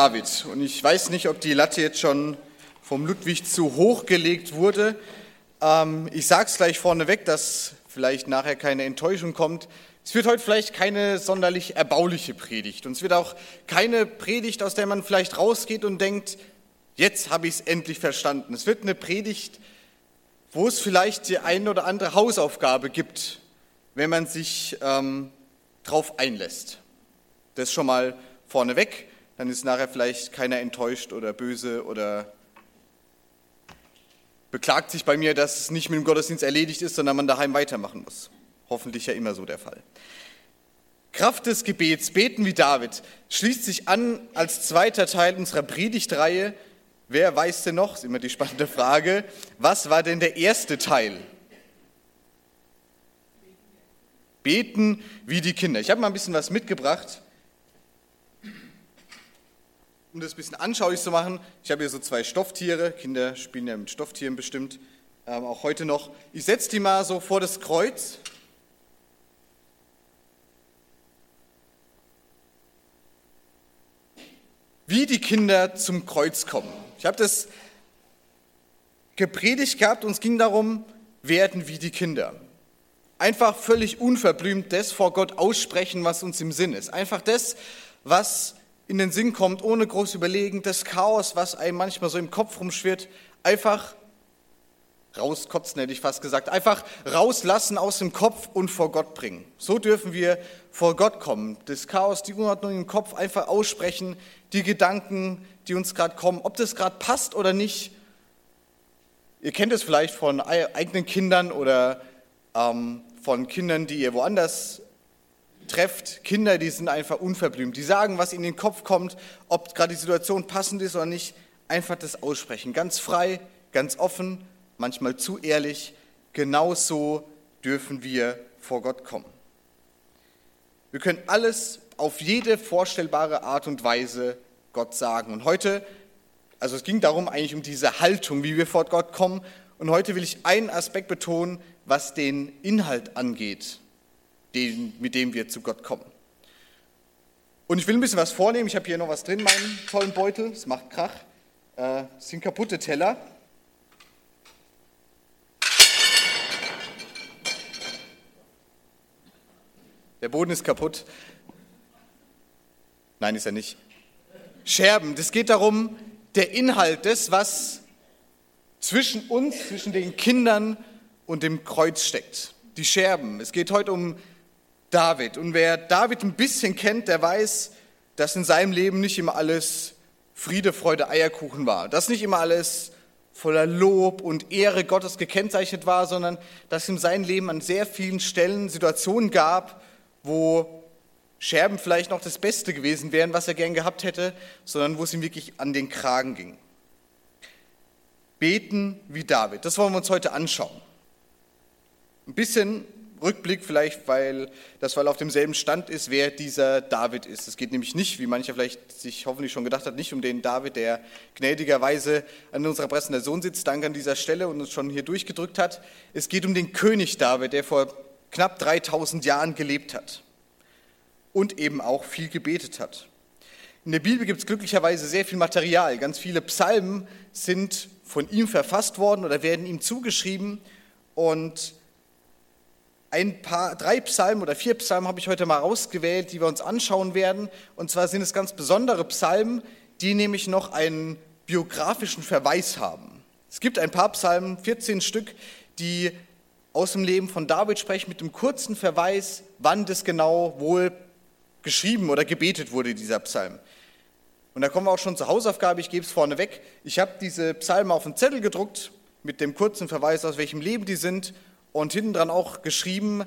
David. Und ich weiß nicht, ob die Latte jetzt schon vom Ludwig zu hoch gelegt wurde. Ähm, ich sage es gleich vorneweg, dass vielleicht nachher keine Enttäuschung kommt. Es wird heute vielleicht keine sonderlich erbauliche Predigt. Und es wird auch keine Predigt, aus der man vielleicht rausgeht und denkt, jetzt habe ich es endlich verstanden. Es wird eine Predigt, wo es vielleicht die eine oder andere Hausaufgabe gibt, wenn man sich ähm, drauf einlässt. Das schon mal vorneweg dann ist nachher vielleicht keiner enttäuscht oder böse oder beklagt sich bei mir, dass es nicht mit dem Gottesdienst erledigt ist, sondern man daheim weitermachen muss. Hoffentlich ja immer so der Fall. Kraft des Gebets, beten wie David, schließt sich an als zweiter Teil unserer Predigtreihe. Wer weiß denn noch, ist immer die spannende Frage, was war denn der erste Teil? Beten wie die Kinder. Ich habe mal ein bisschen was mitgebracht um das ein bisschen anschaulich zu machen, ich habe hier so zwei Stofftiere, Kinder spielen ja mit Stofftieren bestimmt, ähm, auch heute noch. Ich setze die mal so vor das Kreuz. Wie die Kinder zum Kreuz kommen. Ich habe das gepredigt gehabt und es ging darum, werden wie die Kinder. Einfach völlig unverblümt das vor Gott aussprechen, was uns im Sinn ist. Einfach das, was in den Sinn kommt, ohne groß überlegen, das Chaos, was einem manchmal so im Kopf rumschwirrt, einfach rauskotzen, hätte ich fast gesagt, einfach rauslassen aus dem Kopf und vor Gott bringen. So dürfen wir vor Gott kommen. Das Chaos, die Unordnung im Kopf einfach aussprechen, die Gedanken, die uns gerade kommen, ob das gerade passt oder nicht. Ihr kennt es vielleicht von eigenen Kindern oder ähm, von Kindern, die ihr woanders trefft Kinder, die sind einfach unverblümt. Die sagen, was in den Kopf kommt, ob gerade die Situation passend ist oder nicht, einfach das aussprechen. Ganz frei, ganz offen, manchmal zu ehrlich. Genauso dürfen wir vor Gott kommen. Wir können alles auf jede vorstellbare Art und Weise Gott sagen. Und heute, also es ging darum eigentlich um diese Haltung, wie wir vor Gott kommen. Und heute will ich einen Aspekt betonen, was den Inhalt angeht den, mit dem wir zu Gott kommen. Und ich will ein bisschen was vornehmen. Ich habe hier noch was drin, meinen tollen Beutel. Es macht Krach. Äh, das sind kaputte Teller. Der Boden ist kaputt. Nein, ist er nicht. Scherben. Das geht darum, der Inhalt des, was zwischen uns, zwischen den Kindern und dem Kreuz steckt. Die Scherben. Es geht heute um David. Und wer David ein bisschen kennt, der weiß, dass in seinem Leben nicht immer alles Friede, Freude, Eierkuchen war. Dass nicht immer alles voller Lob und Ehre Gottes gekennzeichnet war, sondern dass es in seinem Leben an sehr vielen Stellen Situationen gab, wo Scherben vielleicht noch das Beste gewesen wären, was er gern gehabt hätte, sondern wo es ihm wirklich an den Kragen ging. Beten wie David, das wollen wir uns heute anschauen. Ein bisschen Rückblick vielleicht, weil das weil auf demselben Stand ist, wer dieser David ist. Es geht nämlich nicht, wie mancher vielleicht sich hoffentlich schon gedacht hat, nicht um den David, der gnädigerweise an unserer Präsentation sitzt, danke an dieser Stelle und uns schon hier durchgedrückt hat. Es geht um den König David, der vor knapp 3000 Jahren gelebt hat und eben auch viel gebetet hat. In der Bibel gibt es glücklicherweise sehr viel Material. Ganz viele Psalmen sind von ihm verfasst worden oder werden ihm zugeschrieben und ein paar, drei Psalmen oder vier Psalmen habe ich heute mal rausgewählt, die wir uns anschauen werden. Und zwar sind es ganz besondere Psalmen, die nämlich noch einen biografischen Verweis haben. Es gibt ein paar Psalmen, 14 Stück, die aus dem Leben von David sprechen, mit einem kurzen Verweis, wann das genau wohl geschrieben oder gebetet wurde, dieser Psalm. Und da kommen wir auch schon zur Hausaufgabe, ich gebe es vorne weg. Ich habe diese Psalmen auf einen Zettel gedruckt, mit dem kurzen Verweis, aus welchem Leben die sind und hinten dran auch geschrieben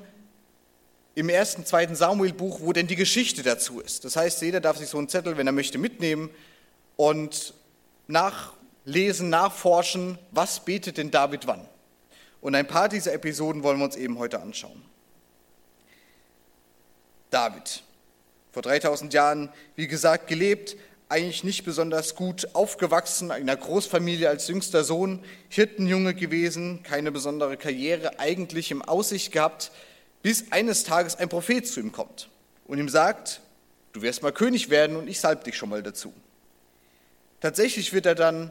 im ersten, zweiten Samuel-Buch, wo denn die Geschichte dazu ist. Das heißt, jeder darf sich so einen Zettel, wenn er möchte, mitnehmen und nachlesen, nachforschen, was betet denn David wann. Und ein paar dieser Episoden wollen wir uns eben heute anschauen. David, vor 3000 Jahren, wie gesagt, gelebt, eigentlich nicht besonders gut aufgewachsen, in einer Großfamilie als jüngster Sohn, Hirtenjunge gewesen, keine besondere Karriere eigentlich im Aussicht gehabt, bis eines Tages ein Prophet zu ihm kommt und ihm sagt, du wirst mal König werden und ich salb dich schon mal dazu. Tatsächlich wird er dann,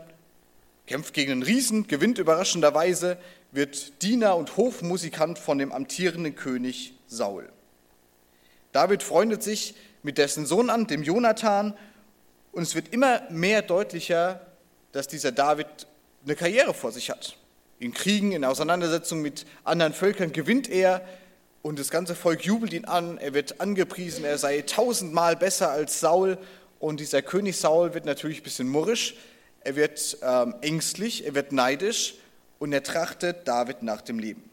kämpft gegen einen Riesen, gewinnt überraschenderweise, wird Diener und Hofmusikant von dem amtierenden König Saul. David freundet sich mit dessen Sohn an, dem Jonathan, und es wird immer mehr deutlicher, dass dieser David eine Karriere vor sich hat. In Kriegen, in Auseinandersetzungen mit anderen Völkern gewinnt er und das ganze Volk jubelt ihn an. Er wird angepriesen, er sei tausendmal besser als Saul. Und dieser König Saul wird natürlich ein bisschen murrisch, er wird ähm, ängstlich, er wird neidisch und er trachtet David nach dem Leben.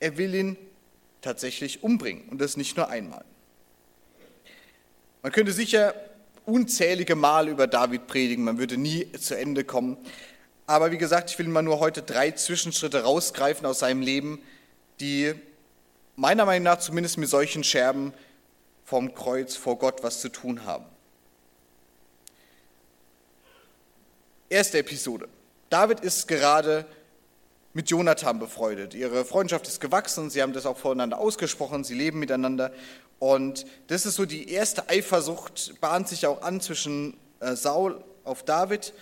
Er will ihn tatsächlich umbringen und das nicht nur einmal. Man könnte sicher unzählige Mal über David predigen, man würde nie zu Ende kommen. Aber wie gesagt, ich will mal nur heute drei Zwischenschritte rausgreifen aus seinem Leben, die meiner Meinung nach zumindest mit solchen Scherben vom Kreuz vor Gott was zu tun haben. Erste Episode. David ist gerade mit Jonathan befreundet. Ihre Freundschaft ist gewachsen, sie haben das auch voneinander ausgesprochen, sie leben miteinander. Und das ist so die erste Eifersucht, bahnt sich auch an zwischen äh, Saul auf David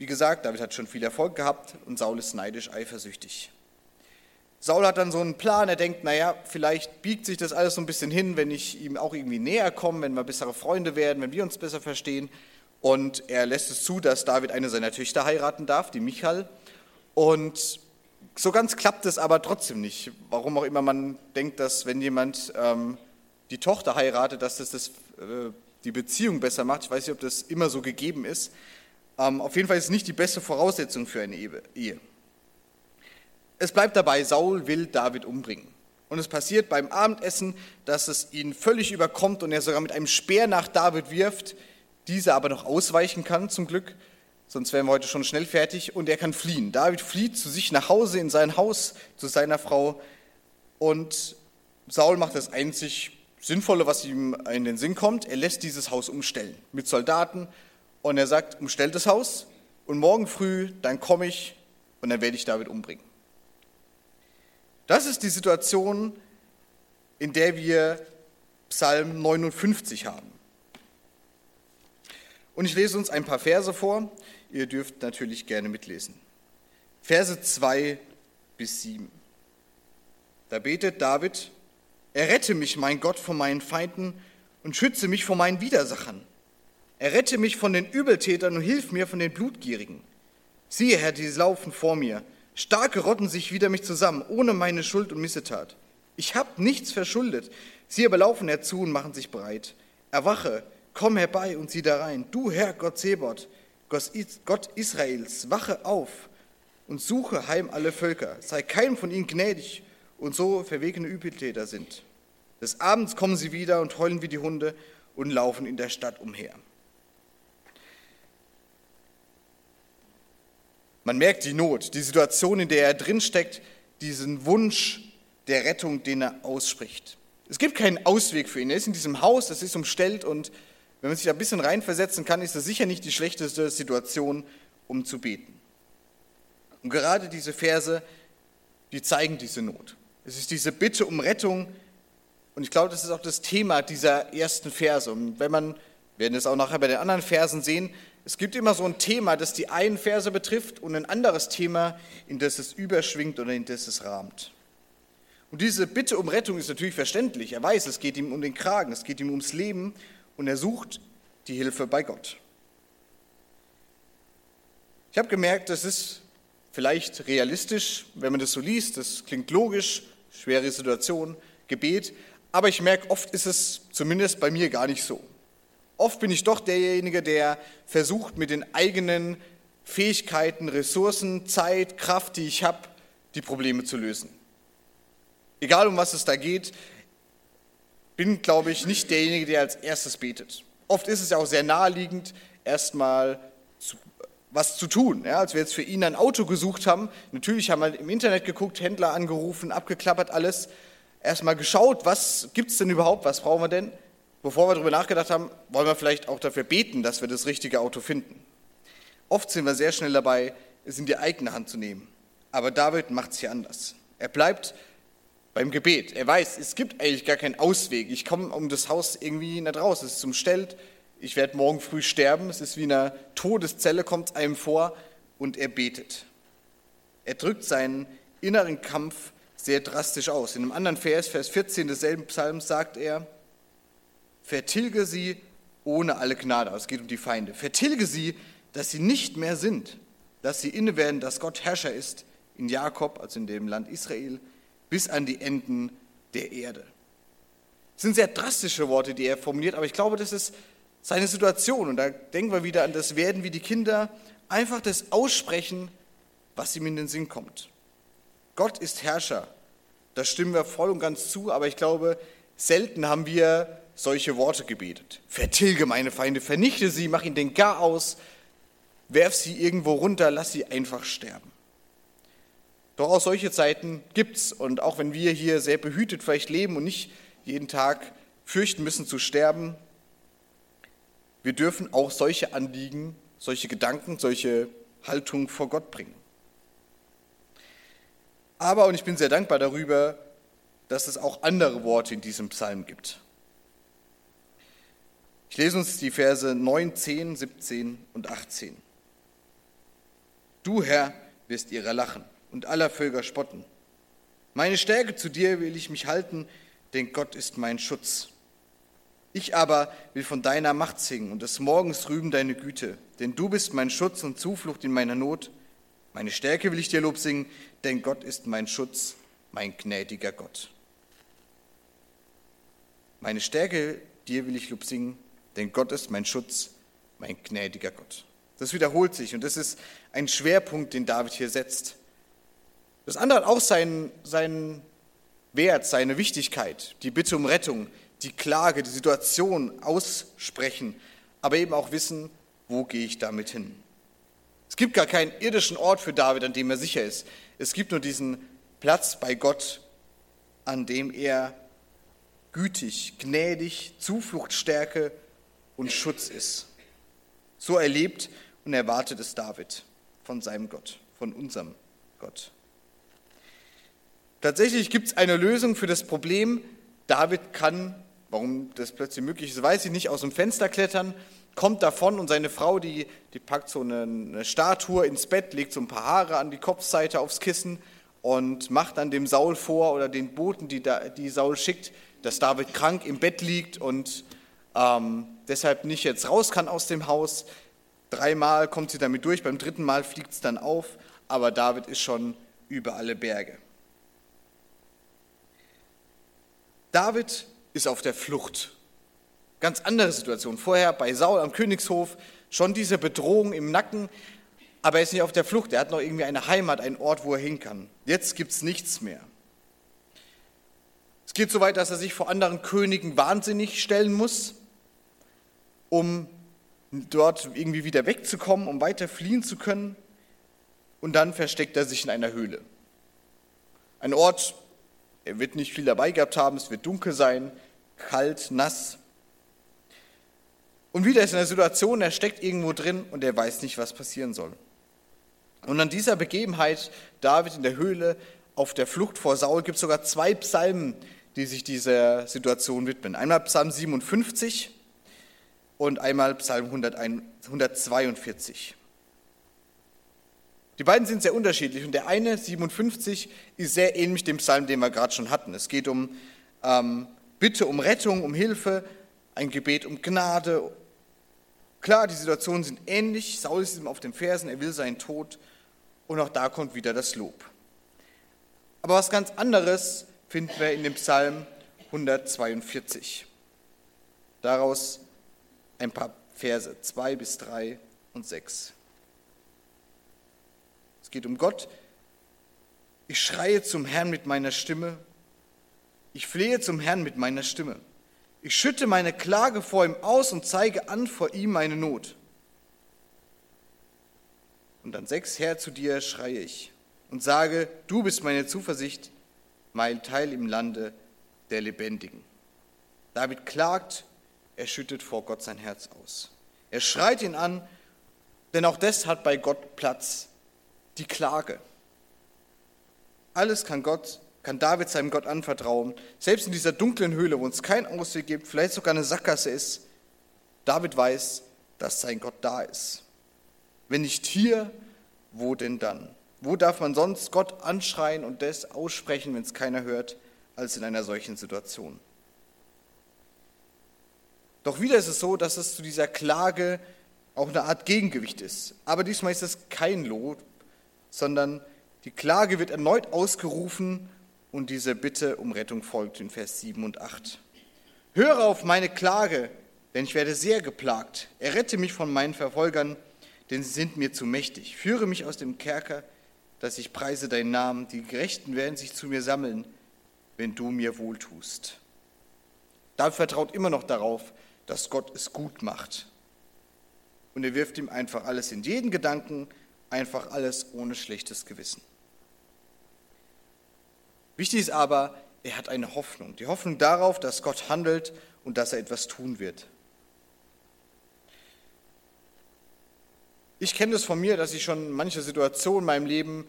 wie gesagt, David hat schon viel Erfolg gehabt und Saul ist neidisch, eifersüchtig. Saul hat dann so einen Plan, er denkt, naja, vielleicht biegt sich das alles so ein bisschen hin, wenn ich ihm auch irgendwie näher komme, wenn wir bessere Freunde werden, wenn wir uns besser verstehen. Und er lässt es zu, dass David eine seiner Töchter heiraten darf, die Michal. Und so ganz klappt es aber trotzdem nicht. Warum auch immer man denkt, dass wenn jemand ähm, die Tochter heiratet, dass das, das äh, die Beziehung besser macht. Ich weiß nicht, ob das immer so gegeben ist. Ähm, auf jeden Fall ist es nicht die beste Voraussetzung für eine Ehe. Es bleibt dabei, Saul will David umbringen. Und es passiert beim Abendessen, dass es ihn völlig überkommt und er sogar mit einem Speer nach David wirft, dieser aber noch ausweichen kann, zum Glück, sonst wären wir heute schon schnell fertig, und er kann fliehen. David flieht zu sich nach Hause, in sein Haus, zu seiner Frau, und Saul macht das einzig Sinnvolle, was ihm in den Sinn kommt. Er lässt dieses Haus umstellen mit Soldaten und er sagt, umstellt das Haus und morgen früh, dann komme ich und dann werde ich David umbringen. Das ist die Situation, in der wir Psalm 59 haben. Und ich lese uns ein paar Verse vor. Ihr dürft natürlich gerne mitlesen. Verse 2 bis 7. Da betet David, errette mich, mein Gott, von meinen Feinden und schütze mich vor meinen Widersachern. Errette mich von den Übeltätern und hilf mir von den Blutgierigen. Siehe, Herr, die laufen vor mir. Starke rotten sich wider mich zusammen, ohne meine Schuld und Missetat. Ich hab nichts verschuldet. Sie aber laufen herzu und machen sich breit. Erwache, komm herbei und sieh da rein. Du, Herr Gott Sebot, Gott Israels, wache auf und suche heim alle Völker. Sei keinem von ihnen gnädig und so verwegene Übeltäter sind. Des Abends kommen sie wieder und heulen wie die Hunde und laufen in der Stadt umher. Man merkt die Not, die Situation, in der er drinsteckt, diesen Wunsch der Rettung, den er ausspricht. Es gibt keinen Ausweg für ihn. Er ist in diesem Haus, es ist umstellt und wenn man sich da ein bisschen reinversetzen kann, ist das sicher nicht die schlechteste Situation, um zu beten. Und gerade diese Verse, die zeigen diese Not. Es ist diese Bitte um Rettung und ich glaube, das ist auch das Thema dieser ersten Verse. Und wenn man, werden es auch nachher bei den anderen Versen sehen, es gibt immer so ein Thema, das die einen Verse betrifft und ein anderes Thema, in das es überschwingt oder in das es rahmt. Und diese Bitte um Rettung ist natürlich verständlich. Er weiß, es geht ihm um den Kragen, es geht ihm ums Leben und er sucht die Hilfe bei Gott. Ich habe gemerkt, das ist vielleicht realistisch, wenn man das so liest, das klingt logisch, schwere Situation, Gebet, aber ich merke, oft ist es zumindest bei mir gar nicht so. Oft bin ich doch derjenige, der versucht, mit den eigenen Fähigkeiten, Ressourcen, Zeit, Kraft, die ich habe, die Probleme zu lösen. Egal um was es da geht, bin, glaube ich, nicht derjenige, der als erstes betet. Oft ist es ja auch sehr naheliegend, erstmal was zu tun. Ja, als wir jetzt für ihn ein Auto gesucht haben, natürlich haben wir im Internet geguckt, Händler angerufen, abgeklappert alles, erstmal geschaut, was gibt es denn überhaupt, was brauchen wir denn? bevor wir darüber nachgedacht haben, wollen wir vielleicht auch dafür beten, dass wir das richtige Auto finden. Oft sind wir sehr schnell dabei, es in die eigene Hand zu nehmen. Aber David macht es hier anders. Er bleibt beim Gebet. Er weiß, es gibt eigentlich gar keinen Ausweg. Ich komme um das Haus irgendwie nicht raus. Es ist umstellt. ich werde morgen früh sterben, es ist wie in einer Todeszelle, kommt einem vor und er betet. Er drückt seinen inneren Kampf sehr drastisch aus. In einem anderen Vers, Vers 14 desselben Psalms, sagt er, vertilge sie ohne alle Gnade. Es geht um die Feinde. Vertilge sie, dass sie nicht mehr sind, dass sie inne werden, dass Gott Herrscher ist in Jakob, also in dem Land Israel, bis an die Enden der Erde. Das sind sehr drastische Worte, die er formuliert, aber ich glaube, das ist seine Situation. Und da denken wir wieder an das Werden wie die Kinder, einfach das aussprechen, was ihm in den Sinn kommt. Gott ist Herrscher. Da stimmen wir voll und ganz zu, aber ich glaube, selten haben wir solche Worte gebetet. Vertilge meine Feinde, vernichte sie, mach ihnen den Gar aus, werf sie irgendwo runter, lass sie einfach sterben. Doch auch solche Zeiten gibt's und auch wenn wir hier sehr behütet vielleicht leben und nicht jeden Tag fürchten müssen zu sterben, wir dürfen auch solche Anliegen, solche Gedanken, solche Haltungen vor Gott bringen. Aber, und ich bin sehr dankbar darüber, dass es auch andere Worte in diesem Psalm gibt. Ich lese uns die Verse 9, 10, 17 und 18. Du, Herr, wirst ihrer lachen und aller Völker spotten. Meine Stärke zu dir will ich mich halten, denn Gott ist mein Schutz. Ich aber will von deiner Macht singen und des Morgens rühmen deine Güte, denn du bist mein Schutz und Zuflucht in meiner Not. Meine Stärke will ich dir Lob singen, denn Gott ist mein Schutz, mein gnädiger Gott. Meine Stärke, dir will ich Lob singen, denn Gott ist mein Schutz, mein gnädiger Gott. Das wiederholt sich und das ist ein Schwerpunkt, den David hier setzt. Das andere hat auch seinen, seinen Wert, seine Wichtigkeit, die Bitte um Rettung, die Klage, die Situation aussprechen, aber eben auch wissen, wo gehe ich damit hin. Es gibt gar keinen irdischen Ort für David, an dem er sicher ist. Es gibt nur diesen Platz bei Gott, an dem er gütig, gnädig, Zufluchtsstärke und Schutz ist. So erlebt und erwartet es David von seinem Gott, von unserem Gott. Tatsächlich gibt es eine Lösung für das Problem. David kann Warum das plötzlich möglich ist, weiß ich nicht. Aus dem Fenster klettern, kommt davon und seine Frau, die, die packt so eine, eine Statue ins Bett, legt so ein paar Haare an die Kopfseite aufs Kissen und macht dann dem Saul vor oder den Boten, die, da, die Saul schickt, dass David krank im Bett liegt und ähm, deshalb nicht jetzt raus kann aus dem Haus. Dreimal kommt sie damit durch, beim dritten Mal fliegt es dann auf, aber David ist schon über alle Berge. David ist auf der Flucht. Ganz andere Situation. Vorher bei Saul am Königshof schon diese Bedrohung im Nacken, aber er ist nicht auf der Flucht. Er hat noch irgendwie eine Heimat, einen Ort, wo er hin kann. Jetzt gibt es nichts mehr. Es geht so weit, dass er sich vor anderen Königen wahnsinnig stellen muss, um dort irgendwie wieder wegzukommen, um weiter fliehen zu können. Und dann versteckt er sich in einer Höhle. Ein Ort, er wird nicht viel dabei gehabt haben, es wird dunkel sein, kalt, nass. Und wieder ist in der Situation, er steckt irgendwo drin und er weiß nicht, was passieren soll. Und an dieser Begebenheit, David in der Höhle auf der Flucht vor Saul, gibt es sogar zwei Psalmen, die sich dieser Situation widmen. Einmal Psalm 57 und einmal Psalm 142. Die beiden sind sehr unterschiedlich und der eine, 57, ist sehr ähnlich dem Psalm, den wir gerade schon hatten. Es geht um ähm, Bitte um Rettung, um Hilfe, ein Gebet um Gnade. Klar, die Situationen sind ähnlich. Saul ist ihm auf den Fersen, er will seinen Tod und auch da kommt wieder das Lob. Aber was ganz anderes finden wir in dem Psalm 142. Daraus ein paar Verse, 2 bis 3 und 6. Es geht um Gott. Ich schreie zum Herrn mit meiner Stimme. Ich flehe zum Herrn mit meiner Stimme. Ich schütte meine Klage vor ihm aus und zeige an vor ihm meine Not. Und dann sechs Herr zu dir schreie ich und sage, du bist meine Zuversicht, mein Teil im Lande der Lebendigen. David klagt, er schüttet vor Gott sein Herz aus. Er schreit ihn an, denn auch das hat bei Gott Platz die Klage. Alles kann Gott, kann David seinem Gott anvertrauen. Selbst in dieser dunklen Höhle, wo es keinen Ausweg gibt, vielleicht sogar eine Sackgasse ist, David weiß, dass sein Gott da ist. Wenn nicht hier, wo denn dann? Wo darf man sonst Gott anschreien und das aussprechen, wenn es keiner hört, als in einer solchen Situation? Doch wieder ist es so, dass es zu dieser Klage auch eine Art Gegengewicht ist. Aber diesmal ist es kein Lob, sondern die Klage wird erneut ausgerufen und diese Bitte um Rettung folgt in Vers 7 und 8. Höre auf meine Klage, denn ich werde sehr geplagt. Errette mich von meinen Verfolgern, denn sie sind mir zu mächtig. Führe mich aus dem Kerker, dass ich preise deinen Namen. Die Gerechten werden sich zu mir sammeln, wenn du mir wohltust. David vertraut immer noch darauf, dass Gott es gut macht. Und er wirft ihm einfach alles in jeden Gedanken, einfach alles ohne schlechtes Gewissen. Wichtig ist aber, er hat eine Hoffnung. Die Hoffnung darauf, dass Gott handelt und dass er etwas tun wird. Ich kenne das von mir, dass ich schon in mancher Situation in meinem Leben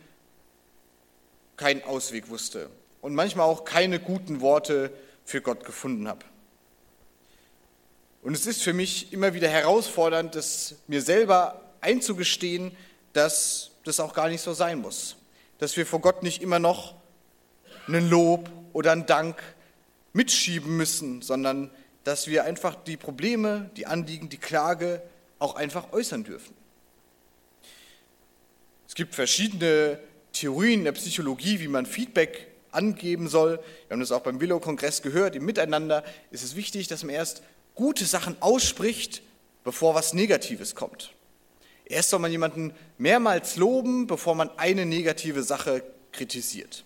keinen Ausweg wusste und manchmal auch keine guten Worte für Gott gefunden habe. Und es ist für mich immer wieder herausfordernd, das mir selber einzugestehen, dass das auch gar nicht so sein muss. Dass wir vor Gott nicht immer noch einen Lob oder einen Dank mitschieben müssen, sondern dass wir einfach die Probleme, die Anliegen, die Klage auch einfach äußern dürfen. Es gibt verschiedene Theorien der Psychologie, wie man Feedback angeben soll. Wir haben das auch beim Willow-Kongress gehört. Im Miteinander ist es wichtig, dass man erst gute Sachen ausspricht, bevor was Negatives kommt. Erst soll man jemanden mehrmals loben, bevor man eine negative Sache kritisiert.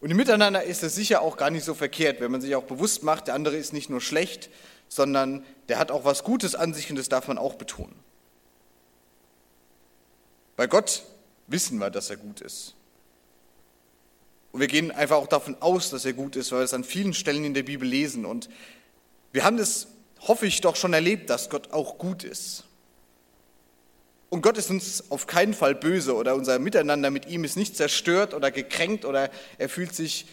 Und im Miteinander ist es sicher auch gar nicht so verkehrt, wenn man sich auch bewusst macht, der andere ist nicht nur schlecht, sondern der hat auch was Gutes an sich und das darf man auch betonen. Bei Gott wissen wir, dass er gut ist. Und wir gehen einfach auch davon aus, dass er gut ist, weil wir es an vielen Stellen in der Bibel lesen. Und wir haben das, hoffe ich, doch schon erlebt, dass Gott auch gut ist. Und Gott ist uns auf keinen Fall böse oder unser Miteinander mit ihm ist nicht zerstört oder gekränkt oder er fühlt sich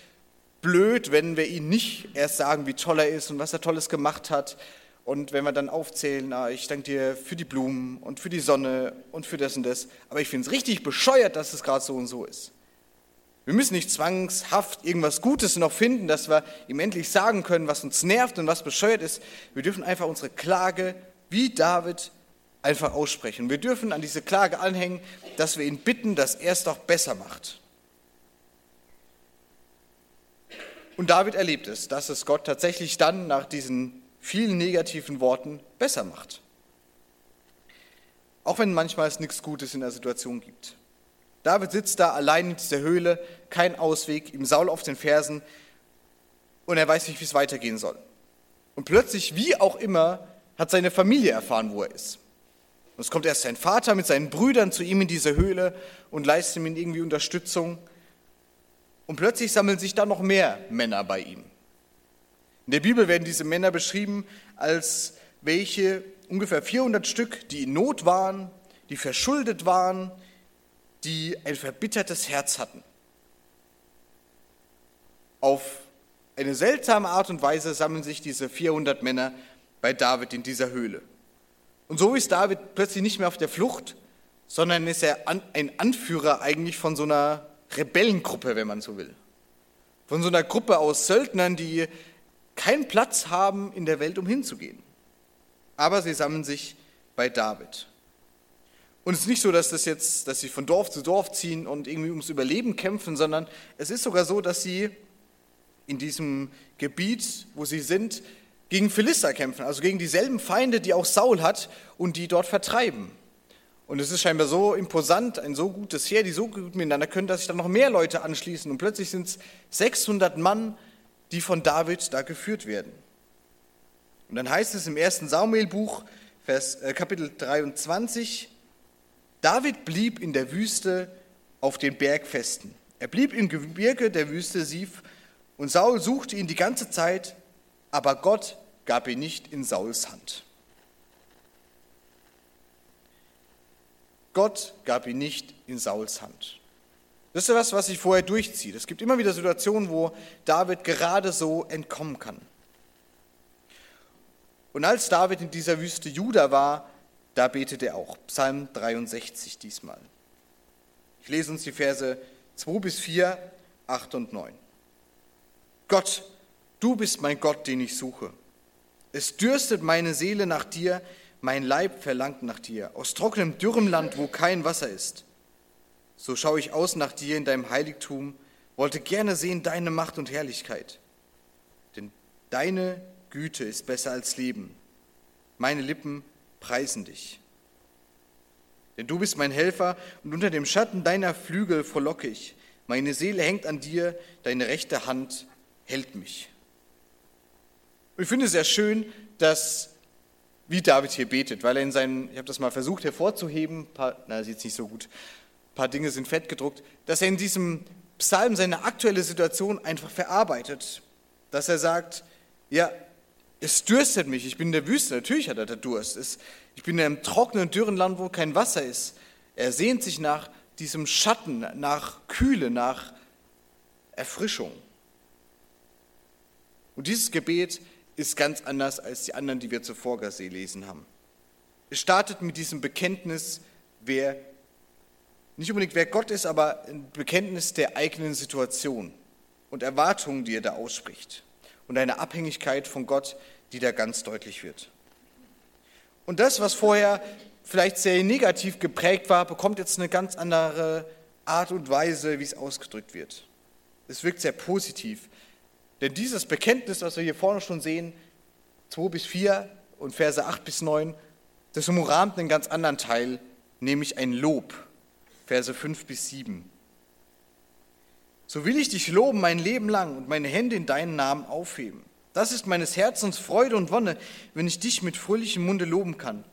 blöd, wenn wir ihn nicht erst sagen, wie toll er ist und was er Tolles gemacht hat und wenn wir dann aufzählen, ah, ich danke dir für die Blumen und für die Sonne und für das und das, aber ich finde es richtig bescheuert, dass es gerade so und so ist. Wir müssen nicht zwangshaft irgendwas Gutes noch finden, dass wir ihm endlich sagen können, was uns nervt und was bescheuert ist. Wir dürfen einfach unsere Klage wie David einfach aussprechen. Wir dürfen an diese Klage anhängen, dass wir ihn bitten, dass er es doch besser macht. Und David erlebt es, dass es Gott tatsächlich dann nach diesen vielen negativen Worten besser macht. Auch wenn manchmal es nichts Gutes in der Situation gibt. David sitzt da allein in dieser Höhle, kein Ausweg, ihm Saul auf den Fersen und er weiß nicht, wie es weitergehen soll. Und plötzlich, wie auch immer, hat seine Familie erfahren, wo er ist. Und es kommt erst sein Vater mit seinen Brüdern zu ihm in diese Höhle und leistet ihm irgendwie Unterstützung. Und plötzlich sammeln sich da noch mehr Männer bei ihm. In der Bibel werden diese Männer beschrieben als welche ungefähr 400 Stück, die in Not waren, die verschuldet waren, die ein verbittertes Herz hatten. Auf eine seltsame Art und Weise sammeln sich diese 400 Männer bei David in dieser Höhle. Und so ist David plötzlich nicht mehr auf der Flucht, sondern ist er ein Anführer eigentlich von so einer Rebellengruppe, wenn man so will. Von so einer Gruppe aus Söldnern, die keinen Platz haben in der Welt, um hinzugehen. Aber sie sammeln sich bei David. Und es ist nicht so, dass, das jetzt, dass sie von Dorf zu Dorf ziehen und irgendwie ums Überleben kämpfen, sondern es ist sogar so, dass sie in diesem Gebiet, wo sie sind, gegen Philister kämpfen, also gegen dieselben Feinde, die auch Saul hat und die dort vertreiben. Und es ist scheinbar so imposant, ein so gutes Heer, die so gut miteinander können, dass sich dann noch mehr Leute anschließen. Und plötzlich sind es 600 Mann, die von David da geführt werden. Und dann heißt es im ersten Samuelbuch, Vers, äh, Kapitel 23, David blieb in der Wüste auf den Bergfesten. Er blieb im Gebirge der Wüste Sif und Saul suchte ihn die ganze Zeit, aber Gott gab ihn nicht in Sauls Hand. Gott gab ihn nicht in Sauls Hand. Das ist was, was sich vorher durchzieht. Es gibt immer wieder Situationen, wo David gerade so entkommen kann. Und als David in dieser Wüste Juda war, da betet er auch. Psalm 63 diesmal. Ich lese uns die Verse 2 bis 4, 8 und 9. Gott, du bist mein Gott, den ich suche. Es dürstet meine Seele nach dir, mein Leib verlangt nach dir, aus trockenem, dürrem Land, wo kein Wasser ist. So schaue ich aus nach dir in deinem Heiligtum, wollte gerne sehen deine Macht und Herrlichkeit. Denn deine Güte ist besser als Leben. Meine Lippen preisen dich. Denn du bist mein Helfer und unter dem Schatten deiner Flügel frohlocke ich. Meine Seele hängt an dir, deine rechte Hand hält mich. Und ich finde es sehr schön, dass wie David hier betet, weil er in seinen, ich habe das mal versucht hervorzuheben, paar, na, sieht nicht so gut, ein paar Dinge sind fett gedruckt, dass er in diesem Psalm seine aktuelle Situation einfach verarbeitet, dass er sagt, ja, es dürstet mich, ich bin in der Wüste, natürlich hat er da Durst, es, ich bin in einem trockenen, dürren Land, wo kein Wasser ist. Er sehnt sich nach diesem Schatten, nach Kühle, nach Erfrischung. Und dieses Gebet ist ganz anders als die anderen, die wir zuvor gelesen haben. Es startet mit diesem Bekenntnis, wer nicht unbedingt wer Gott ist, aber ein Bekenntnis der eigenen Situation und Erwartungen, die er da ausspricht und eine Abhängigkeit von Gott, die da ganz deutlich wird. Und das, was vorher vielleicht sehr negativ geprägt war, bekommt jetzt eine ganz andere Art und Weise, wie es ausgedrückt wird. Es wirkt sehr positiv. Denn dieses Bekenntnis, was wir hier vorne schon sehen, 2 bis 4 und Verse 8 bis 9, das umrahmt einen ganz anderen Teil, nämlich ein Lob. Verse 5 bis 7. So will ich dich loben mein Leben lang und meine Hände in deinen Namen aufheben. Das ist meines Herzens Freude und Wonne, wenn ich dich mit fröhlichem Munde loben kann.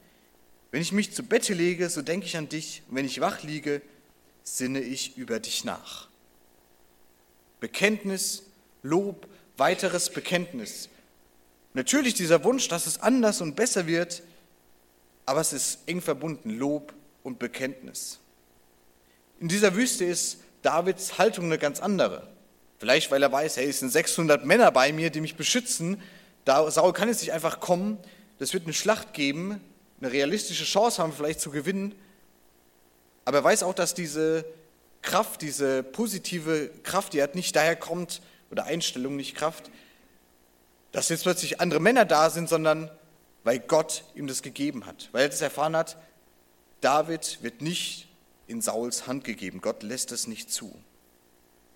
Wenn ich mich zu Bette lege, so denke ich an dich, und wenn ich wach liege, sinne ich über dich nach. Bekenntnis, Lob, weiteres Bekenntnis. Natürlich dieser Wunsch, dass es anders und besser wird, aber es ist eng verbunden, Lob und Bekenntnis. In dieser Wüste ist Davids Haltung eine ganz andere. Vielleicht, weil er weiß, hey, es sind 600 Männer bei mir, die mich beschützen. Saul kann jetzt nicht einfach kommen. Das wird eine Schlacht geben, eine realistische Chance haben, vielleicht zu gewinnen. Aber er weiß auch, dass diese Kraft, diese positive Kraft, die er hat, nicht daher kommt, oder Einstellung, nicht Kraft, dass jetzt plötzlich andere Männer da sind, sondern weil Gott ihm das gegeben hat. Weil er das erfahren hat, David wird nicht in Sauls Hand gegeben. Gott lässt es nicht zu.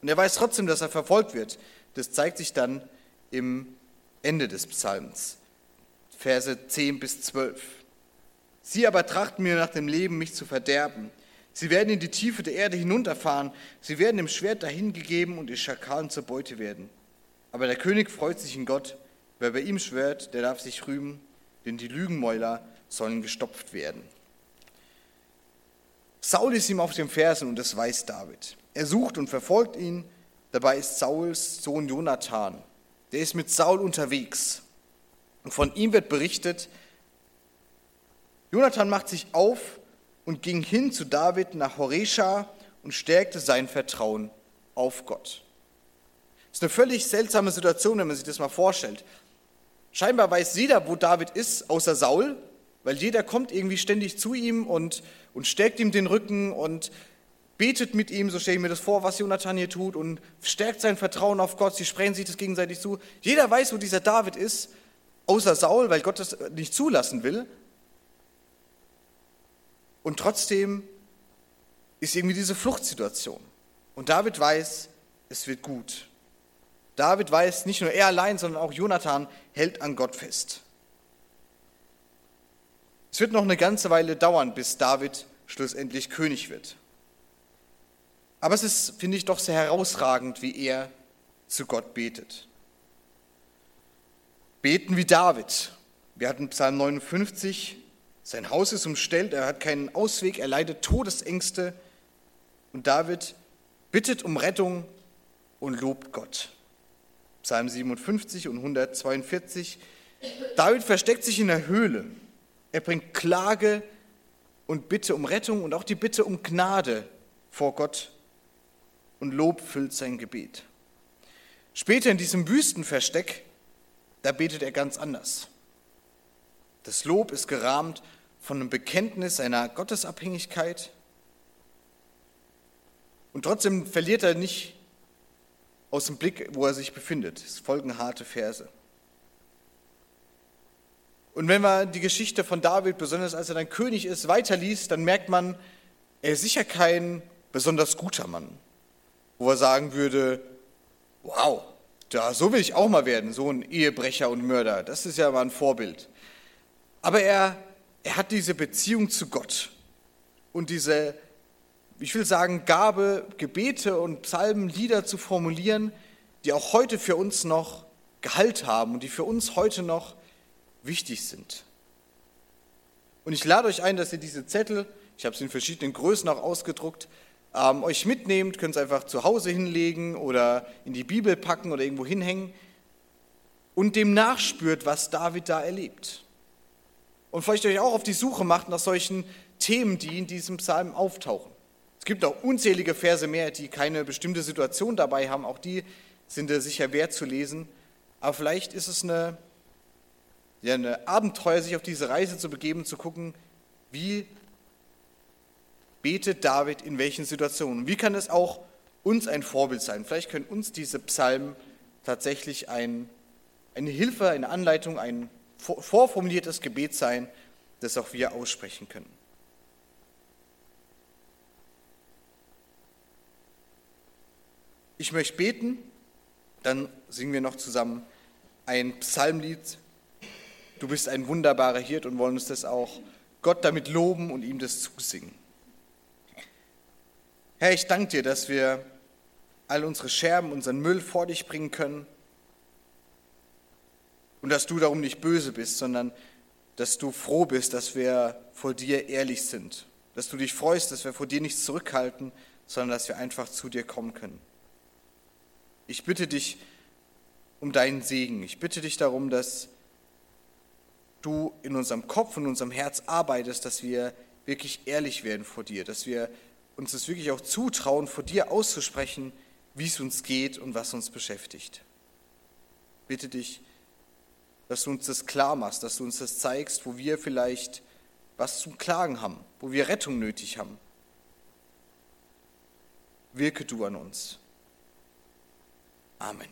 Und er weiß trotzdem, dass er verfolgt wird. Das zeigt sich dann im Ende des Psalms, Verse 10 bis 12. Sie aber trachten mir nach dem Leben, mich zu verderben. Sie werden in die Tiefe der Erde hinunterfahren. Sie werden im Schwert dahingegeben und die Schakalen zur Beute werden. Aber der König freut sich in Gott. Wer bei ihm schwört, der darf sich rühmen, denn die Lügenmäuler sollen gestopft werden. Saul ist ihm auf den Fersen und das weiß David. Er sucht und verfolgt ihn. Dabei ist Sauls Sohn Jonathan. Der ist mit Saul unterwegs. Und von ihm wird berichtet, Jonathan macht sich auf und ging hin zu David nach Horesha und stärkte sein Vertrauen auf Gott. Das ist eine völlig seltsame Situation, wenn man sich das mal vorstellt. Scheinbar weiß jeder, wo David ist, außer Saul, weil jeder kommt irgendwie ständig zu ihm und, und stärkt ihm den Rücken und betet mit ihm, so stelle ich mir das vor, was Jonathan hier tut, und stärkt sein Vertrauen auf Gott. Sie sprechen sich das gegenseitig zu. Jeder weiß, wo dieser David ist, außer Saul, weil Gott das nicht zulassen will. Und trotzdem ist irgendwie diese Fluchtsituation. Und David weiß, es wird gut. David weiß, nicht nur er allein, sondern auch Jonathan hält an Gott fest. Es wird noch eine ganze Weile dauern, bis David schlussendlich König wird. Aber es ist, finde ich, doch sehr herausragend, wie er zu Gott betet. Beten wie David. Wir hatten Psalm 59, sein Haus ist umstellt, er hat keinen Ausweg, er leidet Todesängste. Und David bittet um Rettung und lobt Gott. Psalm 57 und 142. David versteckt sich in der Höhle. Er bringt Klage und Bitte um Rettung und auch die Bitte um Gnade vor Gott und Lob füllt sein Gebet. Später in diesem Wüstenversteck, da betet er ganz anders. Das Lob ist gerahmt von einem Bekenntnis einer Gottesabhängigkeit. Und trotzdem verliert er nicht aus dem Blick, wo er sich befindet. Es folgen harte Verse. Und wenn man die Geschichte von David, besonders als er dann König ist, weiterliest, dann merkt man, er ist sicher kein besonders guter Mann, wo er sagen würde, wow, da, so will ich auch mal werden, so ein Ehebrecher und Mörder, das ist ja mal ein Vorbild. Aber er, er hat diese Beziehung zu Gott und diese, ich will sagen, Gabe, Gebete und Psalmen, Lieder zu formulieren, die auch heute für uns noch Gehalt haben und die für uns heute noch wichtig sind. Und ich lade euch ein, dass ihr diese Zettel, ich habe sie in verschiedenen Größen auch ausgedruckt, ähm, euch mitnehmt, könnt es einfach zu Hause hinlegen oder in die Bibel packen oder irgendwo hinhängen und dem nachspürt, was David da erlebt. Und vielleicht euch auch auf die Suche macht nach solchen Themen, die in diesem Psalm auftauchen. Es gibt auch unzählige Verse mehr, die keine bestimmte Situation dabei haben. Auch die sind sicher wert zu lesen. Aber vielleicht ist es eine ja, ein Abenteuer, sich auf diese Reise zu begeben, zu gucken, wie betet David in welchen Situationen. Wie kann es auch uns ein Vorbild sein? Vielleicht können uns diese Psalmen tatsächlich ein, eine Hilfe, eine Anleitung, ein vorformuliertes Gebet sein, das auch wir aussprechen können. Ich möchte beten, dann singen wir noch zusammen ein Psalmlied Du bist ein wunderbarer Hirt und wollen uns das auch Gott damit loben und ihm das zusingen. Herr, ich danke dir, dass wir all unsere Scherben, unseren Müll vor dich bringen können und dass du darum nicht böse bist, sondern dass du froh bist, dass wir vor dir ehrlich sind, dass du dich freust, dass wir vor dir nichts zurückhalten, sondern dass wir einfach zu dir kommen können. Ich bitte dich um deinen Segen. Ich bitte dich darum, dass du in unserem Kopf und unserem Herz arbeitest, dass wir wirklich ehrlich werden vor dir, dass wir uns das wirklich auch zutrauen, vor dir auszusprechen, wie es uns geht und was uns beschäftigt. Bitte dich, dass du uns das klar machst, dass du uns das zeigst, wo wir vielleicht was zum Klagen haben, wo wir Rettung nötig haben. Wirke du an uns. Amen.